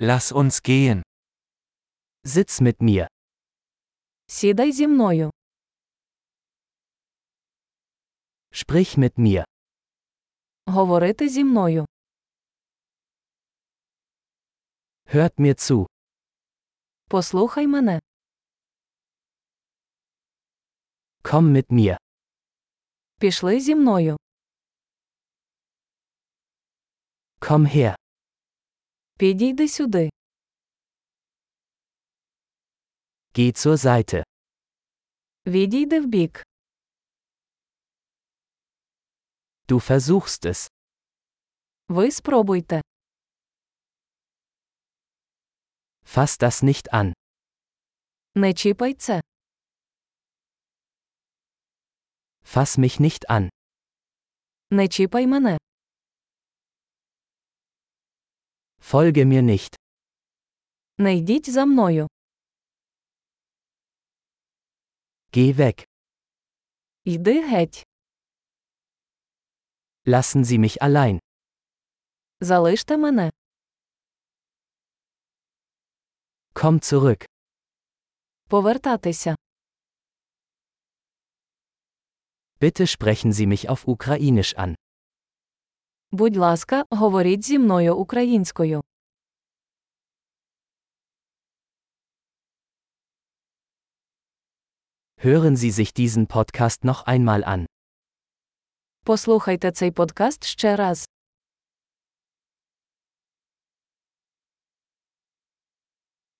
Lass uns gehen. Sitz mit mir. Сідай зі мною. Sprich mit mir. Говорити зі мною. Hört mir zu. Послухай мене. Komm mit mir. Пішли зі мною. Komm her. Підійди сюди. Geh zur Seite. Відійди вбік. Du versuchst es. Ви спробуйте. Fass das nicht an. Не чіпай це. Fass mich nicht an. Не чіпай мене. Folge mir nicht. Не йдіть за мною. Geh weg. Йди геть. Lassen Sie mich allein. Залиште мене. Komm zurück. Повертатися. Bitte sprechen Sie mich auf Ukrainisch an. Будь ласка, говоріть зі мною українською. Hören Sie sich diesen Podcast noch einmal an. Послухайте цей подкаст ще раз.